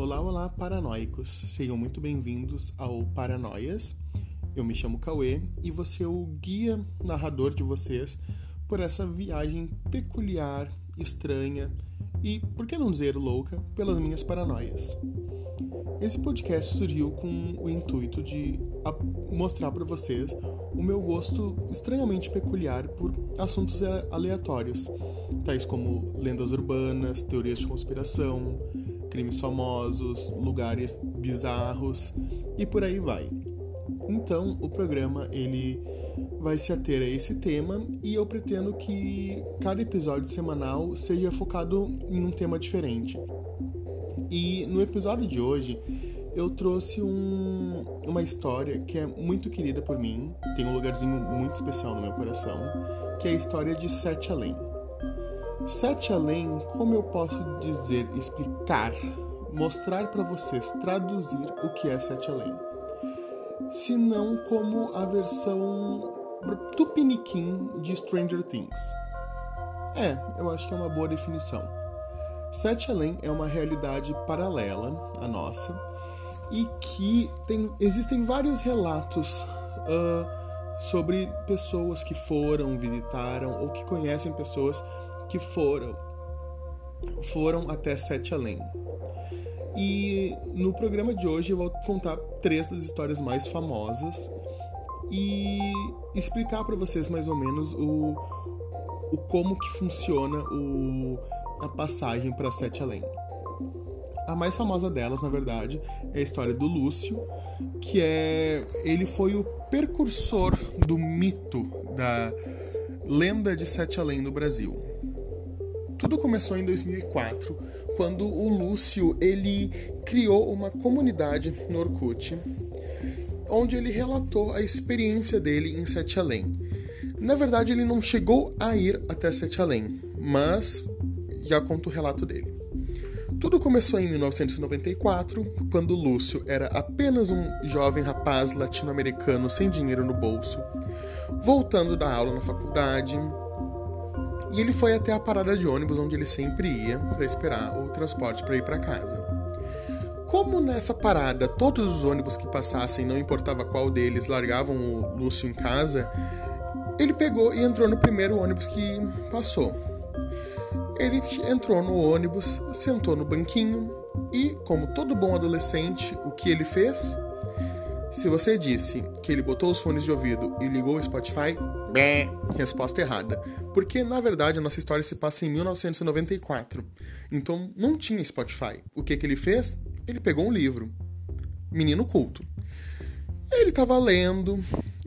Olá, olá, paranoicos. Sejam muito bem-vindos ao Paranoias. Eu me chamo Cauê e vou ser o guia narrador de vocês por essa viagem peculiar, estranha e, por que não dizer louca, pelas minhas paranoias. Esse podcast surgiu com o intuito de mostrar para vocês o meu gosto estranhamente peculiar por assuntos aleatórios, tais como lendas urbanas, teorias de conspiração, crimes famosos, lugares bizarros e por aí vai. Então, o programa ele vai se ater a esse tema e eu pretendo que cada episódio semanal seja focado em um tema diferente. E no episódio de hoje eu trouxe um, uma história que é muito querida por mim, tem um lugarzinho muito especial no meu coração, que é a história de Sete Além. Sete Além, como eu posso dizer, explicar, mostrar para vocês, traduzir o que é Sete Além? Se não como a versão tupiniquim de Stranger Things. É, eu acho que é uma boa definição. Sete Além é uma realidade paralela à nossa e que tem, existem vários relatos uh, sobre pessoas que foram, visitaram ou que conhecem pessoas que foram foram até Sete Além. E no programa de hoje eu vou contar três das histórias mais famosas e explicar para vocês mais ou menos o, o como que funciona o, a passagem para Sete Além. A mais famosa delas, na verdade, é a história do Lúcio, que é ele foi o precursor do mito da lenda de Sete Além no Brasil. Tudo começou em 2004, quando o Lúcio ele criou uma comunidade no Orkut, onde ele relatou a experiência dele em Sete Além. Na verdade, ele não chegou a ir até Sete Além, mas já conto o relato dele. Tudo começou em 1994, quando Lúcio era apenas um jovem rapaz latino-americano sem dinheiro no bolso, voltando da aula na faculdade, e ele foi até a parada de ônibus onde ele sempre ia para esperar o transporte para ir para casa. Como nessa parada todos os ônibus que passassem, não importava qual deles, largavam o Lúcio em casa, ele pegou e entrou no primeiro ônibus que passou. Ele entrou no ônibus, sentou no banquinho e, como todo bom adolescente, o que ele fez? Se você disse que ele botou os fones de ouvido e ligou o Spotify, bé, resposta errada. Porque, na verdade, a nossa história se passa em 1994. Então, não tinha Spotify. O que, que ele fez? Ele pegou um livro. Menino culto. Ele estava lendo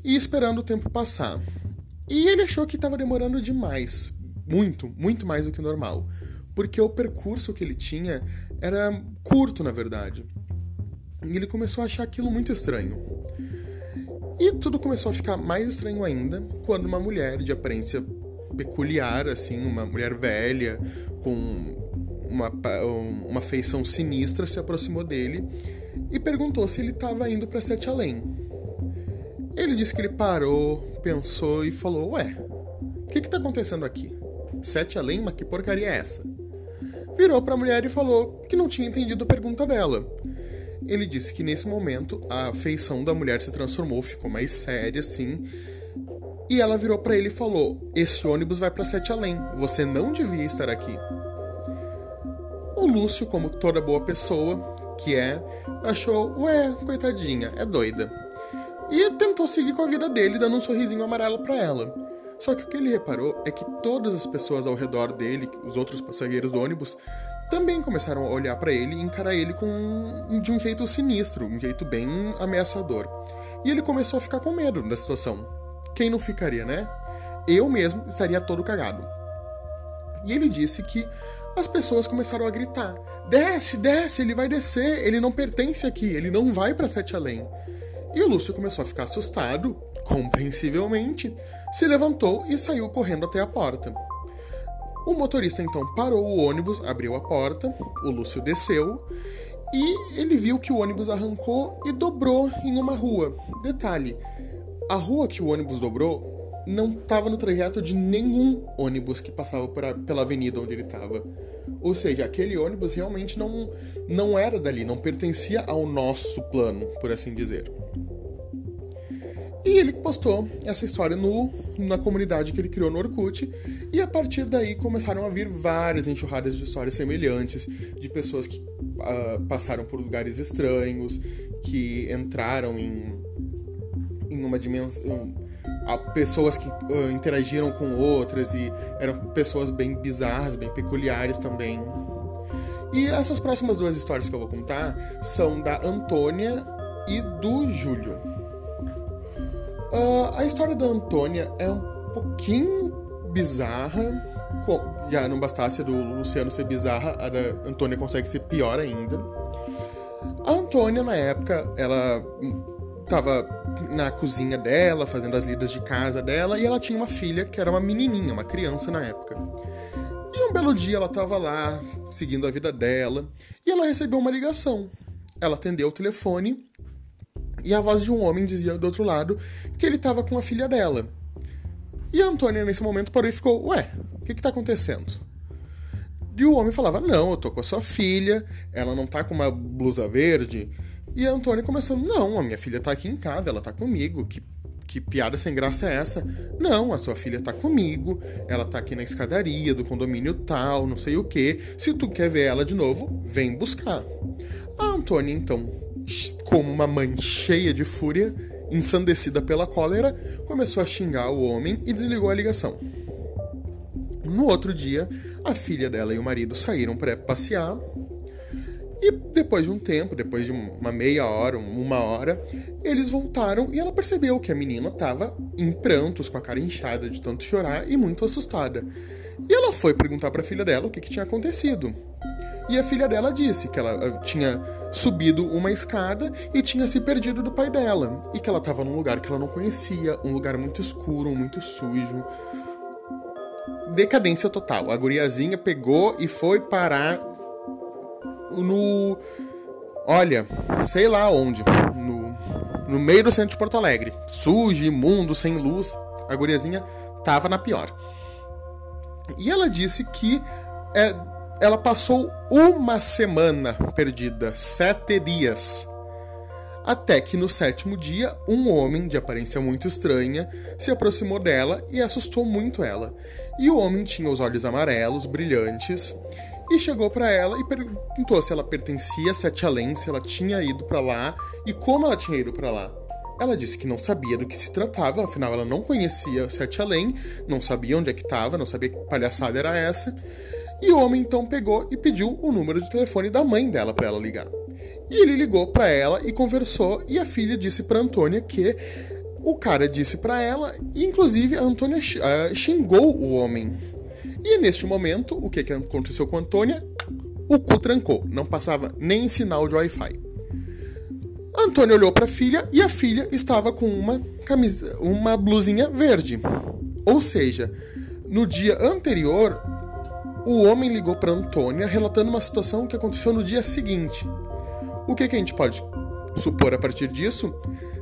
e esperando o tempo passar. E ele achou que estava demorando demais. Muito, muito mais do que normal. Porque o percurso que ele tinha era curto, na verdade. E ele começou a achar aquilo muito estranho. E tudo começou a ficar mais estranho ainda quando uma mulher de aparência peculiar, assim, uma mulher velha, com uma, uma feição sinistra, se aproximou dele e perguntou se ele estava indo para Sete Além. Ele disse que ele parou, pensou e falou: Ué, o que está acontecendo aqui? Sete além, mas que porcaria é essa? Virou para a mulher e falou que não tinha entendido a pergunta dela. Ele disse que nesse momento a feição da mulher se transformou, ficou mais séria assim. E ela virou para ele e falou: Esse ônibus vai para Sete Além, você não devia estar aqui. O Lúcio, como toda boa pessoa que é, achou: Ué, coitadinha, é doida. E tentou seguir com a vida dele, dando um sorrisinho amarelo para ela. Só que o que ele reparou é que todas as pessoas ao redor dele, os outros passageiros do ônibus, também começaram a olhar para ele e encarar ele com de um jeito sinistro, um jeito bem ameaçador. E ele começou a ficar com medo da situação. Quem não ficaria, né? Eu mesmo estaria todo cagado. E ele disse que as pessoas começaram a gritar: Desce, desce, ele vai descer, ele não pertence aqui, ele não vai para Sete Além. E o Lúcio começou a ficar assustado, compreensivelmente, se levantou e saiu correndo até a porta. O motorista então parou o ônibus, abriu a porta, o Lúcio desceu e ele viu que o ônibus arrancou e dobrou em uma rua. Detalhe: a rua que o ônibus dobrou não estava no trajeto de nenhum ônibus que passava pela avenida onde ele estava. Ou seja, aquele ônibus realmente não, não era dali, não pertencia ao nosso plano, por assim dizer. E ele postou essa história no, na comunidade que ele criou no Orkut, e a partir daí começaram a vir várias enxurradas de histórias semelhantes, de pessoas que uh, passaram por lugares estranhos, que entraram em, em uma dimensão. Uh, pessoas que uh, interagiram com outras e eram pessoas bem bizarras, bem peculiares também. E essas próximas duas histórias que eu vou contar são da Antônia e do Júlio. Uh, a história da Antônia é um pouquinho bizarra. Já não bastasse do Luciano ser bizarra, a da Antônia consegue ser pior ainda. A Antônia, na época, ela estava na cozinha dela, fazendo as lidas de casa dela, e ela tinha uma filha que era uma menininha, uma criança na época. E um belo dia ela estava lá, seguindo a vida dela, e ela recebeu uma ligação. Ela atendeu o telefone e a voz de um homem dizia do outro lado que ele estava com a filha dela. E a Antônia, nesse momento, parou e ficou: Ué, o que está acontecendo? E o homem falava: Não, eu tô com a sua filha, ela não tá com uma blusa verde. E a Antônia começou: Não, a minha filha tá aqui em casa, ela tá comigo. Que, que piada sem graça é essa? Não, a sua filha tá comigo, ela tá aqui na escadaria do condomínio tal, não sei o que. Se tu quer ver ela de novo, vem buscar. A Antônia, então, como uma mãe cheia de fúria, ensandecida pela cólera, começou a xingar o homem e desligou a ligação. No outro dia, a filha dela e o marido saíram para passear. E depois de um tempo, depois de uma meia hora, uma hora, eles voltaram e ela percebeu que a menina estava em prantos, com a cara inchada de tanto chorar e muito assustada. E ela foi perguntar para a filha dela o que, que tinha acontecido. E a filha dela disse que ela eh, tinha subido uma escada e tinha se perdido do pai dela. E que ela estava num lugar que ela não conhecia, um lugar muito escuro, muito sujo. Decadência total. A guriazinha pegou e foi parar no. Olha, sei lá onde. No, no meio do centro de Porto Alegre. Sujo, imundo, sem luz. A guriazinha tava na pior. E ela disse que é, ela passou uma semana perdida, sete dias. Até que no sétimo dia, um homem de aparência muito estranha se aproximou dela e assustou muito ela. E o homem tinha os olhos amarelos, brilhantes, e chegou para ela e perguntou se ela pertencia a Sete Além, se ela tinha ido para lá e como ela tinha ido para lá. Ela disse que não sabia do que se tratava, afinal ela não conhecia Sete Além, não sabia onde é que estava, não sabia que palhaçada era essa. E o homem então pegou e pediu o número de telefone da mãe dela para ela ligar. E ele ligou para ela e conversou, e a filha disse para Antônia que o cara disse para ela, e inclusive a Antônia uh, xingou o homem. E neste momento, o que, que aconteceu com a Antônia? O cu trancou, não passava nem sinal de Wi-Fi. Antônia olhou para a filha e a filha estava com uma camisa, uma blusinha verde. Ou seja, no dia anterior, o homem ligou para Antônia relatando uma situação que aconteceu no dia seguinte. O que, que a gente pode supor a partir disso?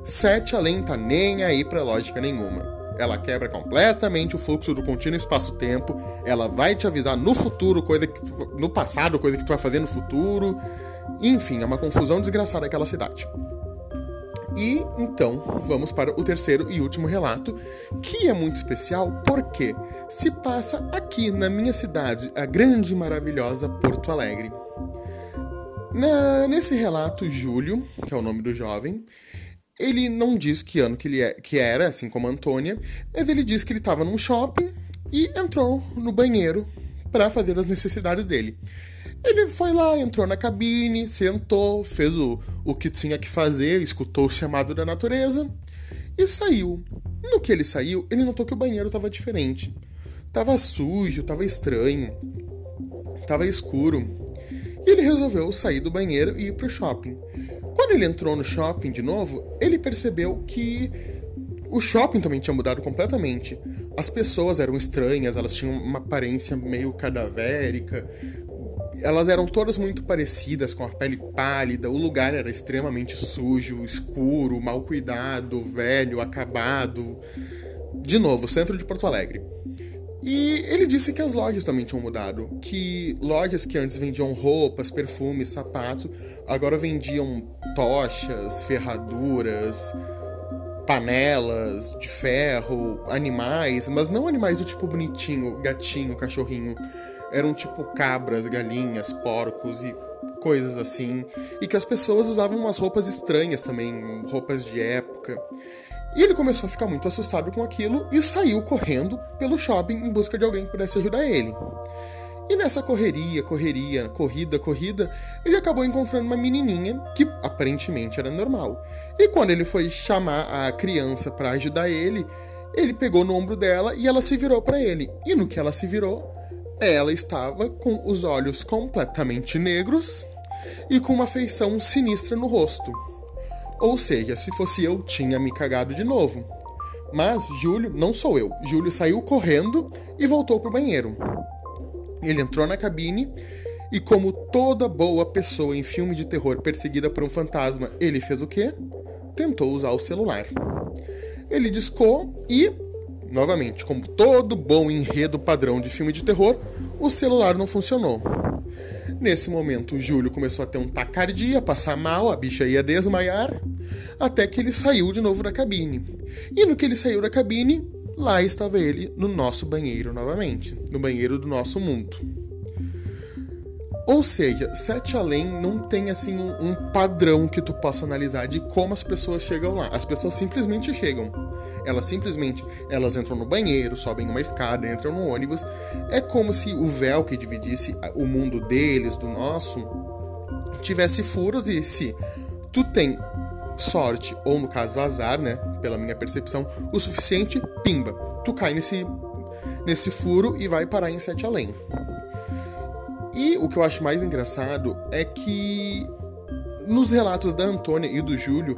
Sete além tá nem aí para lógica nenhuma. Ela quebra completamente o fluxo do contínuo espaço-tempo. Ela vai te avisar no futuro, coisa que, no passado, coisa que tu vai fazer no futuro. Enfim, é uma confusão desgraçada aquela cidade. E então vamos para o terceiro e último relato, que é muito especial porque se passa aqui na minha cidade, a grande e maravilhosa Porto Alegre. Na, nesse relato, Júlio, que é o nome do jovem, ele não diz que ano que ele é, que era, assim como a Antônia, mas ele diz que ele estava num shopping e entrou no banheiro para fazer as necessidades dele. Ele foi lá, entrou na cabine, sentou, fez o, o que tinha que fazer, escutou o chamado da natureza e saiu. No que ele saiu, ele notou que o banheiro estava diferente. Tava sujo, tava estranho, tava escuro. E ele resolveu sair do banheiro e ir pro shopping. Quando ele entrou no shopping de novo, ele percebeu que o shopping também tinha mudado completamente. As pessoas eram estranhas, elas tinham uma aparência meio cadavérica, elas eram todas muito parecidas, com a pele pálida, o lugar era extremamente sujo, escuro, mal cuidado, velho, acabado. De novo, centro de Porto Alegre. E ele disse que as lojas também tinham mudado. Que lojas que antes vendiam roupas, perfumes, sapato, agora vendiam tochas, ferraduras, panelas de ferro, animais, mas não animais do tipo bonitinho, gatinho, cachorrinho. Eram tipo cabras, galinhas, porcos e coisas assim. E que as pessoas usavam umas roupas estranhas também, roupas de época. E ele começou a ficar muito assustado com aquilo e saiu correndo pelo shopping em busca de alguém que pudesse ajudar ele. E nessa correria, correria, corrida, corrida, ele acabou encontrando uma menininha que aparentemente era normal. E quando ele foi chamar a criança para ajudar ele, ele pegou no ombro dela e ela se virou para ele. E no que ela se virou, ela estava com os olhos completamente negros e com uma feição sinistra no rosto. Ou seja, se fosse eu, tinha me cagado de novo. Mas Júlio, não sou eu. Júlio saiu correndo e voltou pro banheiro. Ele entrou na cabine e, como toda boa pessoa em filme de terror perseguida por um fantasma, ele fez o quê? Tentou usar o celular. Ele discou e, novamente, como todo bom enredo padrão de filme de terror, o celular não funcionou. Nesse momento, o Júlio começou a ter um tacardia, passar mal, a bicha ia desmaiar, até que ele saiu de novo da cabine. E no que ele saiu da cabine, lá estava ele no nosso banheiro novamente, no banheiro do nosso mundo. Ou seja, Sete Além não tem assim um, um, padrão que tu possa analisar de como as pessoas chegam lá. As pessoas simplesmente chegam. Elas simplesmente elas entram no banheiro, sobem uma escada, entram no ônibus. É como se o véu que dividisse o mundo deles do nosso tivesse furos e se tu tem sorte ou no caso azar, né, pela minha percepção, o suficiente, pimba, tu cai nesse nesse furo e vai parar em Sete Além. E o que eu acho mais engraçado é que nos relatos da Antônia e do Júlio,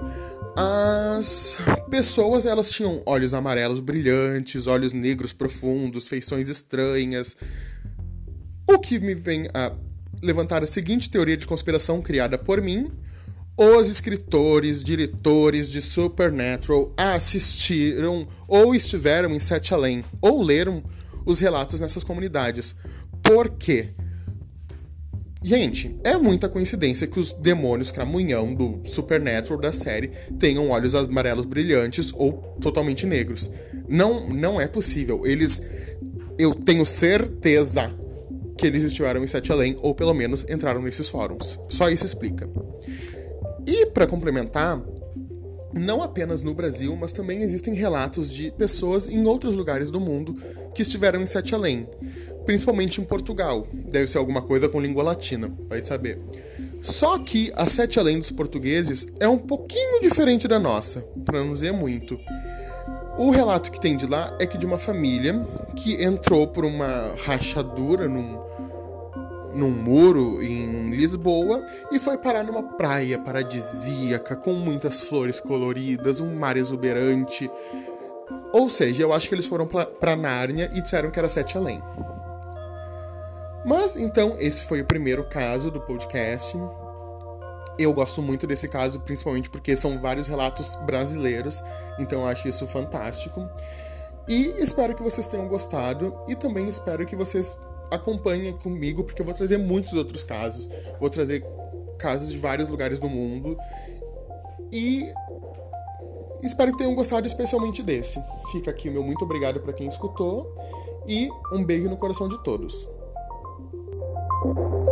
as pessoas elas tinham olhos amarelos brilhantes, olhos negros profundos, feições estranhas. O que me vem a levantar a seguinte teoria de conspiração criada por mim. Os escritores, diretores de Supernatural assistiram ou estiveram em Sete Além ou leram os relatos nessas comunidades. Por quê? Gente, é muita coincidência que os demônios cramunhão do Supernatural da série tenham olhos amarelos brilhantes ou totalmente negros. Não, não é possível. Eles. Eu tenho certeza que eles estiveram em Sete Além, ou pelo menos entraram nesses fóruns. Só isso explica. E para complementar, não apenas no Brasil, mas também existem relatos de pessoas em outros lugares do mundo que estiveram em Sete Além principalmente em Portugal. Deve ser alguma coisa com língua latina, vai saber. Só que a Sete Além dos portugueses é um pouquinho diferente da nossa, para não dizer muito. O relato que tem de lá é que de uma família que entrou por uma rachadura num, num muro em Lisboa e foi parar numa praia paradisíaca com muitas flores coloridas, um mar exuberante. Ou seja, eu acho que eles foram para Nárnia e disseram que era Sete Além. Mas então, esse foi o primeiro caso do podcast. Eu gosto muito desse caso, principalmente porque são vários relatos brasileiros, então eu acho isso fantástico. E espero que vocês tenham gostado e também espero que vocês acompanhem comigo, porque eu vou trazer muitos outros casos. Vou trazer casos de vários lugares do mundo. E espero que tenham gostado especialmente desse. Fica aqui o meu muito obrigado para quem escutou e um beijo no coração de todos. thank you